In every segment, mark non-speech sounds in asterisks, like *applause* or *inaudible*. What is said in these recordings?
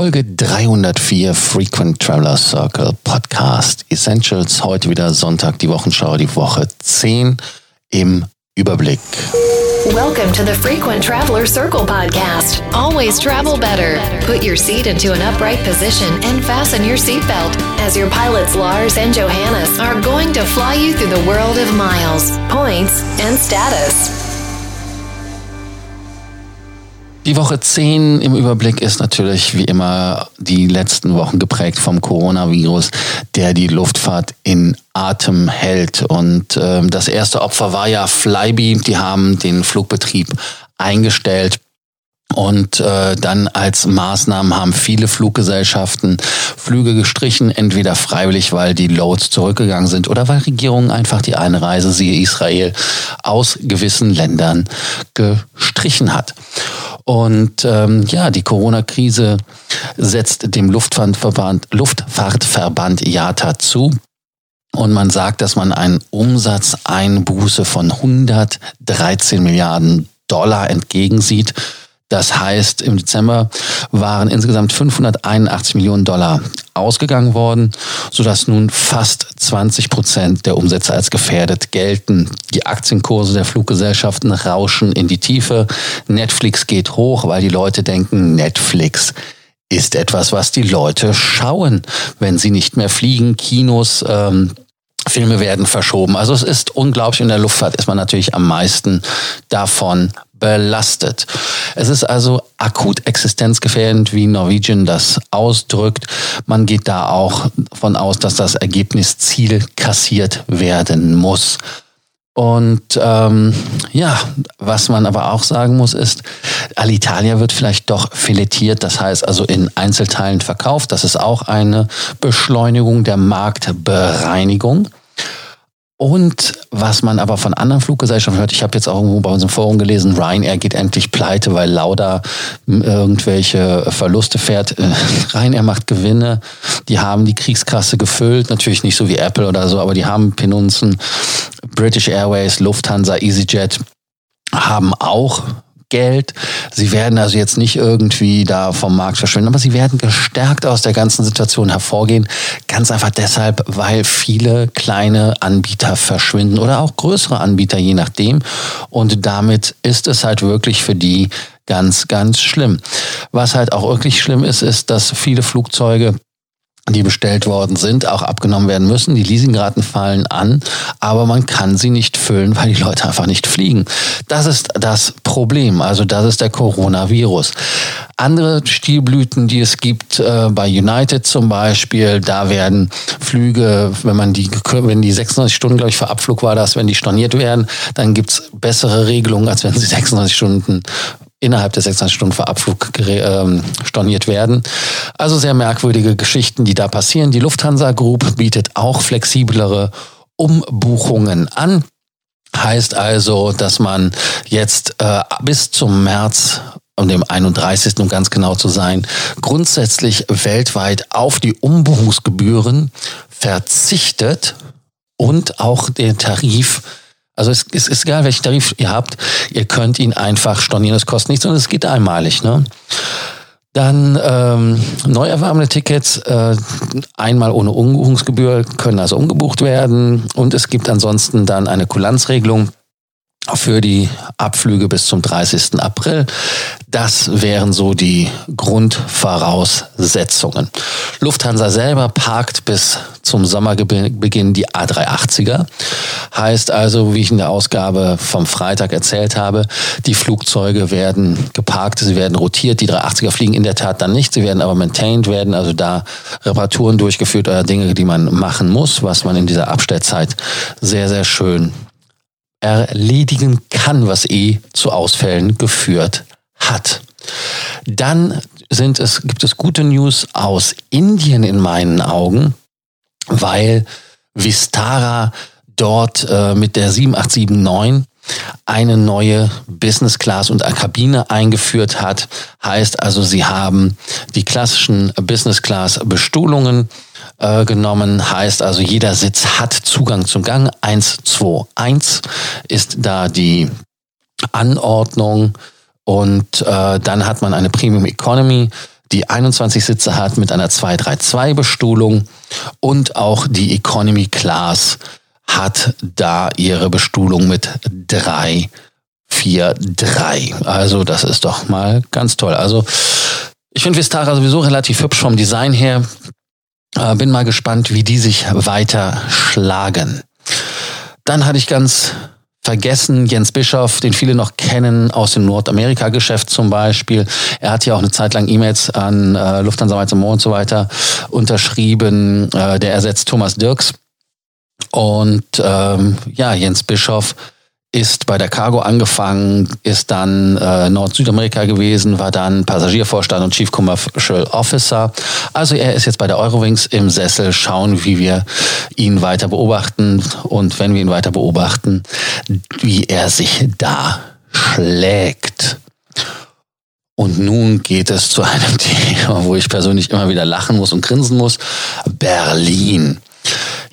Folge 304 Frequent Traveler Circle Podcast Essentials. Heute wieder Sonntag, die Wochenschau, die Woche 10 im Überblick. Welcome to the Frequent Traveler Circle podcast. Always travel better. Put your seat into an upright position and fasten your seatbelt as your pilots Lars and Johannes are going to fly you through the world of miles, points, and status. Die Woche 10 im Überblick ist natürlich wie immer die letzten Wochen geprägt vom Coronavirus, der die Luftfahrt in Atem hält. Und äh, das erste Opfer war ja Flybe. Die haben den Flugbetrieb eingestellt. Und äh, dann als Maßnahmen haben viele Fluggesellschaften Flüge gestrichen, entweder freiwillig, weil die Loads zurückgegangen sind oder weil Regierungen einfach die Einreise, siehe Israel, aus gewissen Ländern gestrichen hat. Und ähm, ja, die Corona-Krise setzt dem Luftfahrtverband, Luftfahrtverband IATA zu. Und man sagt, dass man einen Umsatzeinbuße von 113 Milliarden Dollar entgegensieht. Das heißt, im Dezember waren insgesamt 581 Millionen Dollar ausgegangen worden, sodass nun fast 20 Prozent der Umsätze als gefährdet gelten. Die Aktienkurse der Fluggesellschaften rauschen in die Tiefe. Netflix geht hoch, weil die Leute denken, Netflix ist etwas, was die Leute schauen, wenn sie nicht mehr fliegen. Kinos ähm, Filme werden verschoben. Also es ist unglaublich. In der Luftfahrt ist man natürlich am meisten davon belastet. Es ist also akut existenzgefährdend, wie Norwegian das ausdrückt. Man geht da auch von aus, dass das Ergebnisziel kassiert werden muss. Und ähm, ja, was man aber auch sagen muss, ist, Alitalia wird vielleicht doch filetiert, das heißt also in Einzelteilen verkauft. Das ist auch eine Beschleunigung der Marktbereinigung. Und was man aber von anderen Fluggesellschaften hört, ich habe jetzt auch irgendwo bei unserem Forum gelesen, Ryanair geht endlich pleite, weil Lauda irgendwelche Verluste fährt. Äh, *laughs* Ryanair macht Gewinne, die haben die Kriegskasse gefüllt, natürlich nicht so wie Apple oder so, aber die haben Penunzen. British Airways, Lufthansa, EasyJet haben auch Geld. Sie werden also jetzt nicht irgendwie da vom Markt verschwinden, aber sie werden gestärkt aus der ganzen Situation hervorgehen. Ganz einfach deshalb, weil viele kleine Anbieter verschwinden oder auch größere Anbieter, je nachdem. Und damit ist es halt wirklich für die ganz, ganz schlimm. Was halt auch wirklich schlimm ist, ist, dass viele Flugzeuge die bestellt worden sind, auch abgenommen werden müssen. Die Leasingraten fallen an, aber man kann sie nicht füllen, weil die Leute einfach nicht fliegen. Das ist das Problem. Also das ist der Coronavirus. Andere Stilblüten, die es gibt, äh, bei United zum Beispiel, da werden Flüge, wenn man die, wenn die 96 Stunden, glaube ich, für Abflug war das, wenn die storniert werden, dann gibt's bessere Regelungen, als wenn sie 96 Stunden innerhalb der 26 Stunden vor Abflug ähm, storniert werden. Also sehr merkwürdige Geschichten, die da passieren. Die Lufthansa Group bietet auch flexiblere Umbuchungen an. Heißt also, dass man jetzt äh, bis zum März um dem 31. um ganz genau zu sein, grundsätzlich weltweit auf die Umbuchungsgebühren verzichtet und auch den Tarif also es, es ist egal, welchen Tarif ihr habt, ihr könnt ihn einfach stornieren. Es kostet nichts und es geht einmalig. Ne? Dann ähm, neu erworbene Tickets, äh, einmal ohne Umbuchungsgebühr, können also umgebucht werden. Und es gibt ansonsten dann eine Kulanzregelung für die Abflüge bis zum 30. April. Das wären so die Grundvoraussetzungen. Lufthansa selber parkt bis zum Sommerbeginn die A380er. Heißt also, wie ich in der Ausgabe vom Freitag erzählt habe, die Flugzeuge werden geparkt, sie werden rotiert. Die 380er fliegen in der Tat dann nicht, sie werden aber maintained werden, also da Reparaturen durchgeführt oder Dinge, die man machen muss, was man in dieser Abstellzeit sehr, sehr schön erledigen kann, was eh zu Ausfällen geführt hat. Dann sind es, gibt es gute News aus Indien in meinen Augen, weil Vistara dort äh, mit der 7879 eine neue Business Class und Kabine eingeführt hat. Heißt also, sie haben die klassischen Business Class Bestuhlungen äh, genommen. Heißt also, jeder Sitz hat Zugang zum Gang. 1, 2, 1 ist da die Anordnung. Und äh, dann hat man eine Premium Economy. Die 21 Sitze hat mit einer 232-Bestuhlung und auch die Economy Class hat da ihre Bestuhlung mit 343. Also das ist doch mal ganz toll. Also ich finde Vistara sowieso relativ hübsch vom Design her. Äh, bin mal gespannt, wie die sich weiter schlagen. Dann hatte ich ganz vergessen, Jens Bischoff, den viele noch kennen aus dem Nordamerika-Geschäft zum Beispiel. Er hat ja auch eine Zeit lang E-Mails an äh, Lufthansa Mainz und so weiter unterschrieben. Äh, der ersetzt Thomas Dirks. Und ähm, ja, Jens Bischoff ist bei der Cargo angefangen, ist dann äh, Nord-Südamerika gewesen, war dann Passagiervorstand und Chief Commercial Officer. Also er ist jetzt bei der Eurowings im Sessel, schauen, wie wir ihn weiter beobachten und wenn wir ihn weiter beobachten, wie er sich da schlägt. Und nun geht es zu einem *laughs* Thema, wo ich persönlich immer wieder lachen muss und grinsen muss. Berlin.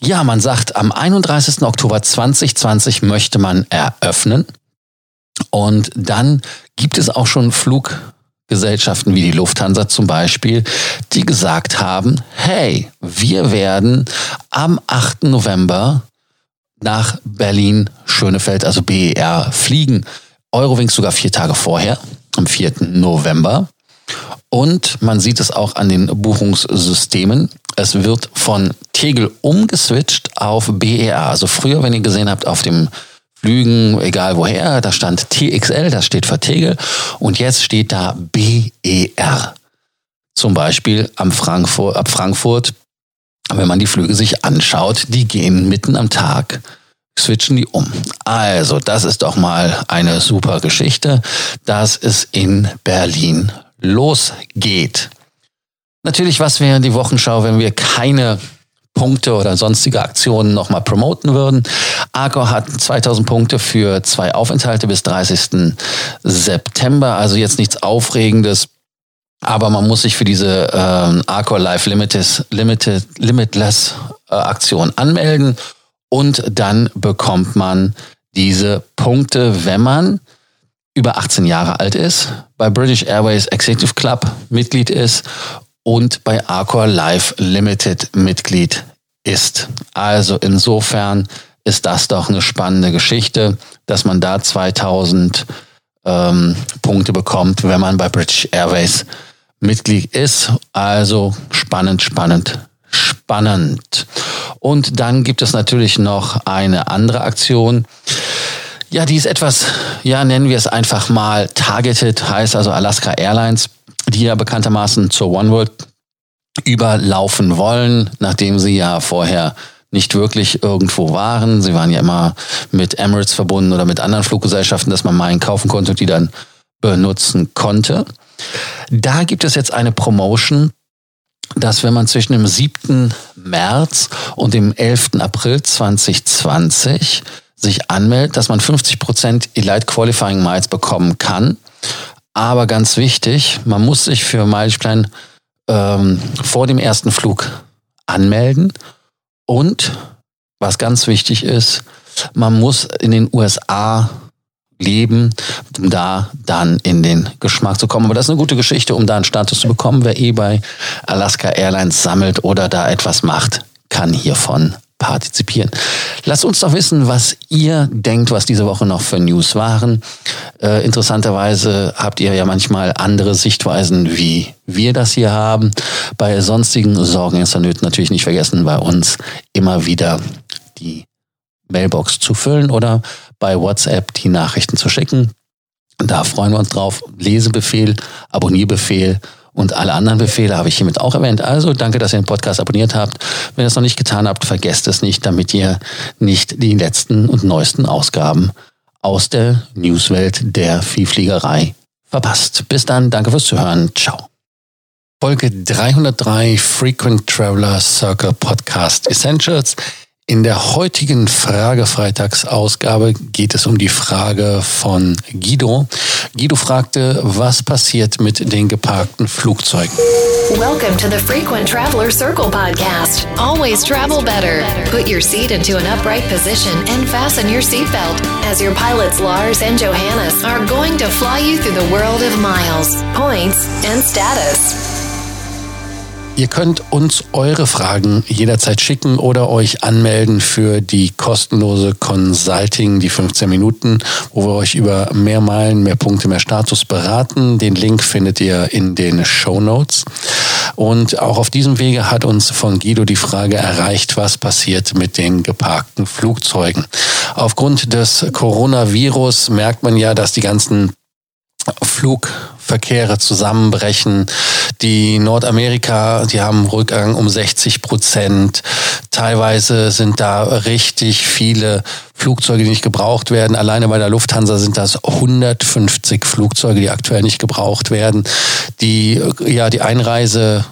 Ja, man sagt, am 31. Oktober 2020 möchte man eröffnen. Und dann gibt es auch schon Fluggesellschaften wie die Lufthansa zum Beispiel, die gesagt haben, hey, wir werden am 8. November nach Berlin Schönefeld, also BER, fliegen. Eurowings sogar vier Tage vorher, am 4. November. Und man sieht es auch an den Buchungssystemen. Es wird von Tegel umgeswitcht auf BER. Also früher, wenn ihr gesehen habt, auf dem Flügen, egal woher, da stand TXL, das steht für Tegel. Und jetzt steht da BER. Zum Beispiel am Frankfurt, ab Frankfurt, wenn man die Flüge sich anschaut, die gehen mitten am Tag switchen die um. Also, das ist doch mal eine super Geschichte, dass es in Berlin losgeht. Natürlich, was wäre die Wochenschau, wenn wir keine Punkte oder sonstige Aktionen nochmal promoten würden. Arco hat 2000 Punkte für zwei Aufenthalte bis 30. September, also jetzt nichts Aufregendes. Aber man muss sich für diese äh, Arcor Live Limited, Limited, Limitless äh, Aktion anmelden und dann bekommt man diese Punkte, wenn man über 18 Jahre alt ist, bei British Airways Executive Club Mitglied ist und bei Arcor Life Limited Mitglied ist. Also insofern ist das doch eine spannende Geschichte, dass man da 2000 ähm, Punkte bekommt, wenn man bei British Airways Mitglied ist. Also spannend, spannend, spannend. Und dann gibt es natürlich noch eine andere Aktion. Ja, die ist etwas, ja, nennen wir es einfach mal targeted, heißt also Alaska Airlines, die ja bekanntermaßen zur One World überlaufen wollen, nachdem sie ja vorher nicht wirklich irgendwo waren. Sie waren ja immer mit Emirates verbunden oder mit anderen Fluggesellschaften, dass man Meilen kaufen konnte und die dann benutzen konnte. Da gibt es jetzt eine Promotion, dass wenn man zwischen dem 7. März und dem 11. April 2020 sich anmeldet, dass man 50% Elite Qualifying Miles bekommen kann. Aber ganz wichtig, man muss sich für Mileplan ähm, vor dem ersten Flug anmelden. Und was ganz wichtig ist, man muss in den USA leben, um da dann in den Geschmack zu kommen. Aber das ist eine gute Geschichte, um da einen Status zu bekommen. Wer eh bei Alaska Airlines sammelt oder da etwas macht, kann hiervon partizipieren. Lasst uns doch wissen, was ihr denkt, was diese Woche noch für News waren. Äh, interessanterweise habt ihr ja manchmal andere Sichtweisen, wie wir das hier haben. Bei sonstigen Sorgen ist Nöten natürlich nicht vergessen, bei uns immer wieder die Mailbox zu füllen oder bei WhatsApp die Nachrichten zu schicken. Da freuen wir uns drauf. Lesebefehl, Abonnierbefehl und alle anderen Befehle habe ich hiermit auch erwähnt. Also danke, dass ihr den Podcast abonniert habt. Wenn ihr es noch nicht getan habt, vergesst es nicht, damit ihr nicht die letzten und neuesten Ausgaben aus der Newswelt der Viehfliegerei verpasst. Bis dann, danke fürs Zuhören. Ciao. Folge 303 Frequent Traveler Circle Podcast Essentials. In der heutigen Fragefreitagsausgabe geht es um die Frage von Guido. Guido fragte, was passiert mit den geparkten Flugzeugen? Welcome to the Frequent Traveler Circle podcast. Always travel better. Put your seat into an upright position and fasten your seatbelt as your pilots Lars and Johannes are going to fly you through the world of miles, points, and status. Ihr könnt uns eure Fragen jederzeit schicken oder euch anmelden für die kostenlose Consulting, die 15 Minuten, wo wir euch über mehr Meilen, mehr Punkte, mehr Status beraten. Den Link findet ihr in den Show Notes. Und auch auf diesem Wege hat uns von Guido die Frage erreicht, was passiert mit den geparkten Flugzeugen. Aufgrund des Coronavirus merkt man ja, dass die ganzen Flugverkehre zusammenbrechen. Die Nordamerika, die haben Rückgang um 60 Prozent. Teilweise sind da richtig viele Flugzeuge, die nicht gebraucht werden. Alleine bei der Lufthansa sind das 150 Flugzeuge, die aktuell nicht gebraucht werden. Die, ja, die Einreise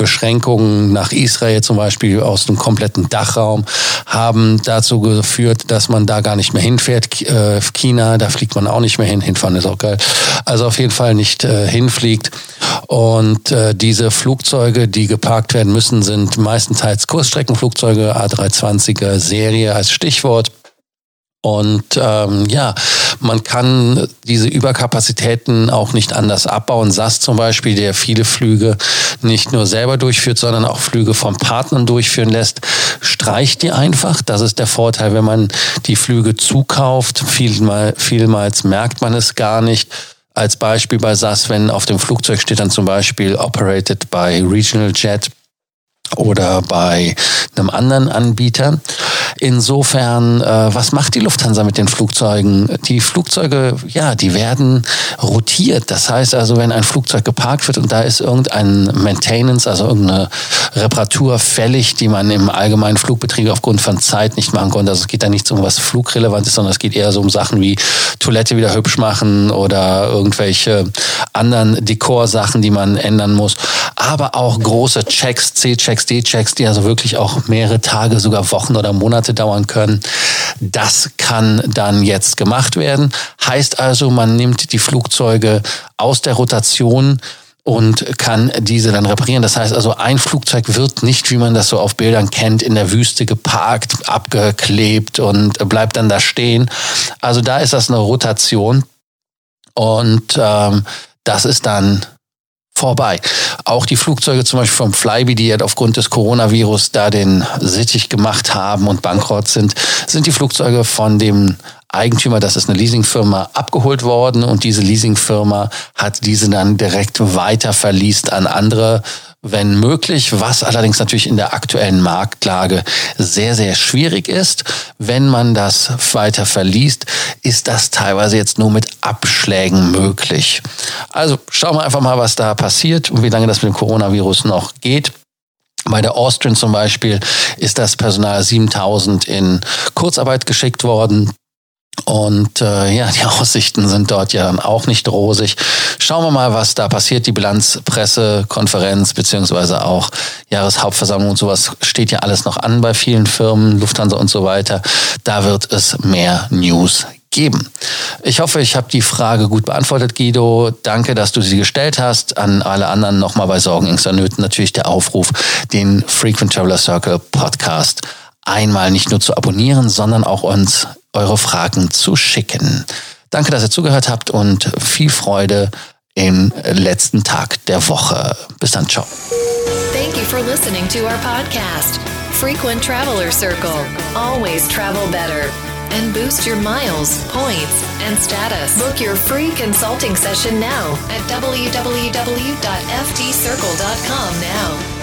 Beschränkungen nach Israel zum Beispiel aus dem kompletten Dachraum haben dazu geführt, dass man da gar nicht mehr hinfährt. Äh, China, da fliegt man auch nicht mehr hin. Hinfahren ist auch geil. Also auf jeden Fall nicht äh, hinfliegt. Und äh, diese Flugzeuge, die geparkt werden müssen, sind meistenteils Kurzstreckenflugzeuge, A320er Serie als Stichwort. Und ähm, ja, man kann diese Überkapazitäten auch nicht anders abbauen. SAS zum Beispiel, der viele Flüge nicht nur selber durchführt, sondern auch Flüge von Partnern durchführen lässt, streicht die einfach. Das ist der Vorteil, wenn man die Flüge zukauft. Vielmal, vielmals merkt man es gar nicht. Als Beispiel bei SAS, wenn auf dem Flugzeug steht dann zum Beispiel operated by Regional Jet oder bei einem anderen Anbieter. Insofern, äh, was macht die Lufthansa mit den Flugzeugen? Die Flugzeuge, ja, die werden rotiert. Das heißt also, wenn ein Flugzeug geparkt wird und da ist irgendein Maintenance, also irgendeine Reparatur fällig, die man im allgemeinen Flugbetrieb aufgrund von Zeit nicht machen konnte. Also es geht da nicht um was Flugrelevantes, sondern es geht eher so um Sachen wie Toilette wieder hübsch machen oder irgendwelche anderen Dekorsachen, die man ändern muss. Aber auch große Checks, C-Checks, D-Checks, die also wirklich auch mehrere Tage, sogar Wochen oder Monate dauern können. Das kann dann jetzt gemacht werden. Heißt also, man nimmt die Flugzeuge aus der Rotation und kann diese dann reparieren. Das heißt also, ein Flugzeug wird nicht, wie man das so auf Bildern kennt, in der Wüste geparkt, abgeklebt und bleibt dann da stehen. Also da ist das eine Rotation und ähm, das ist dann vorbei. Auch die Flugzeuge zum Beispiel vom Flybe, die jetzt aufgrund des Coronavirus da den Sittich gemacht haben und bankrott sind, sind die Flugzeuge von dem Eigentümer, das ist eine Leasingfirma, abgeholt worden und diese Leasingfirma hat diese dann direkt weiter verliest an andere wenn möglich, was allerdings natürlich in der aktuellen Marktlage sehr, sehr schwierig ist. Wenn man das weiter verliest, ist das teilweise jetzt nur mit Abschlägen möglich. Also schauen wir einfach mal, was da passiert und wie lange das mit dem Coronavirus noch geht. Bei der Austrian zum Beispiel ist das Personal 7000 in Kurzarbeit geschickt worden. Und äh, ja, die *laughs* Aussichten sind dort ja auch nicht rosig. Schauen wir mal, was da passiert. Die Bilanzpressekonferenz beziehungsweise auch Jahreshauptversammlung und sowas steht ja alles noch an bei vielen Firmen, Lufthansa und so weiter. Da wird es mehr News geben. Ich hoffe, ich habe die Frage gut beantwortet, Guido. Danke, dass du sie gestellt hast. An alle anderen nochmal bei Sorgen, Ängsten, Nöten natürlich der Aufruf, den Frequent Traveler Circle Podcast einmal nicht nur zu abonnieren, sondern auch uns eure Fragen zu schicken. Danke, dass ihr zugehört habt und viel Freude im letzten Tag der Woche. Bis dann, ciao. Thank you for listening to our podcast, Frequent Traveler Circle. Always travel better. And boost your miles, points, and status. Book your free consulting session now at www.ftcircle.com now.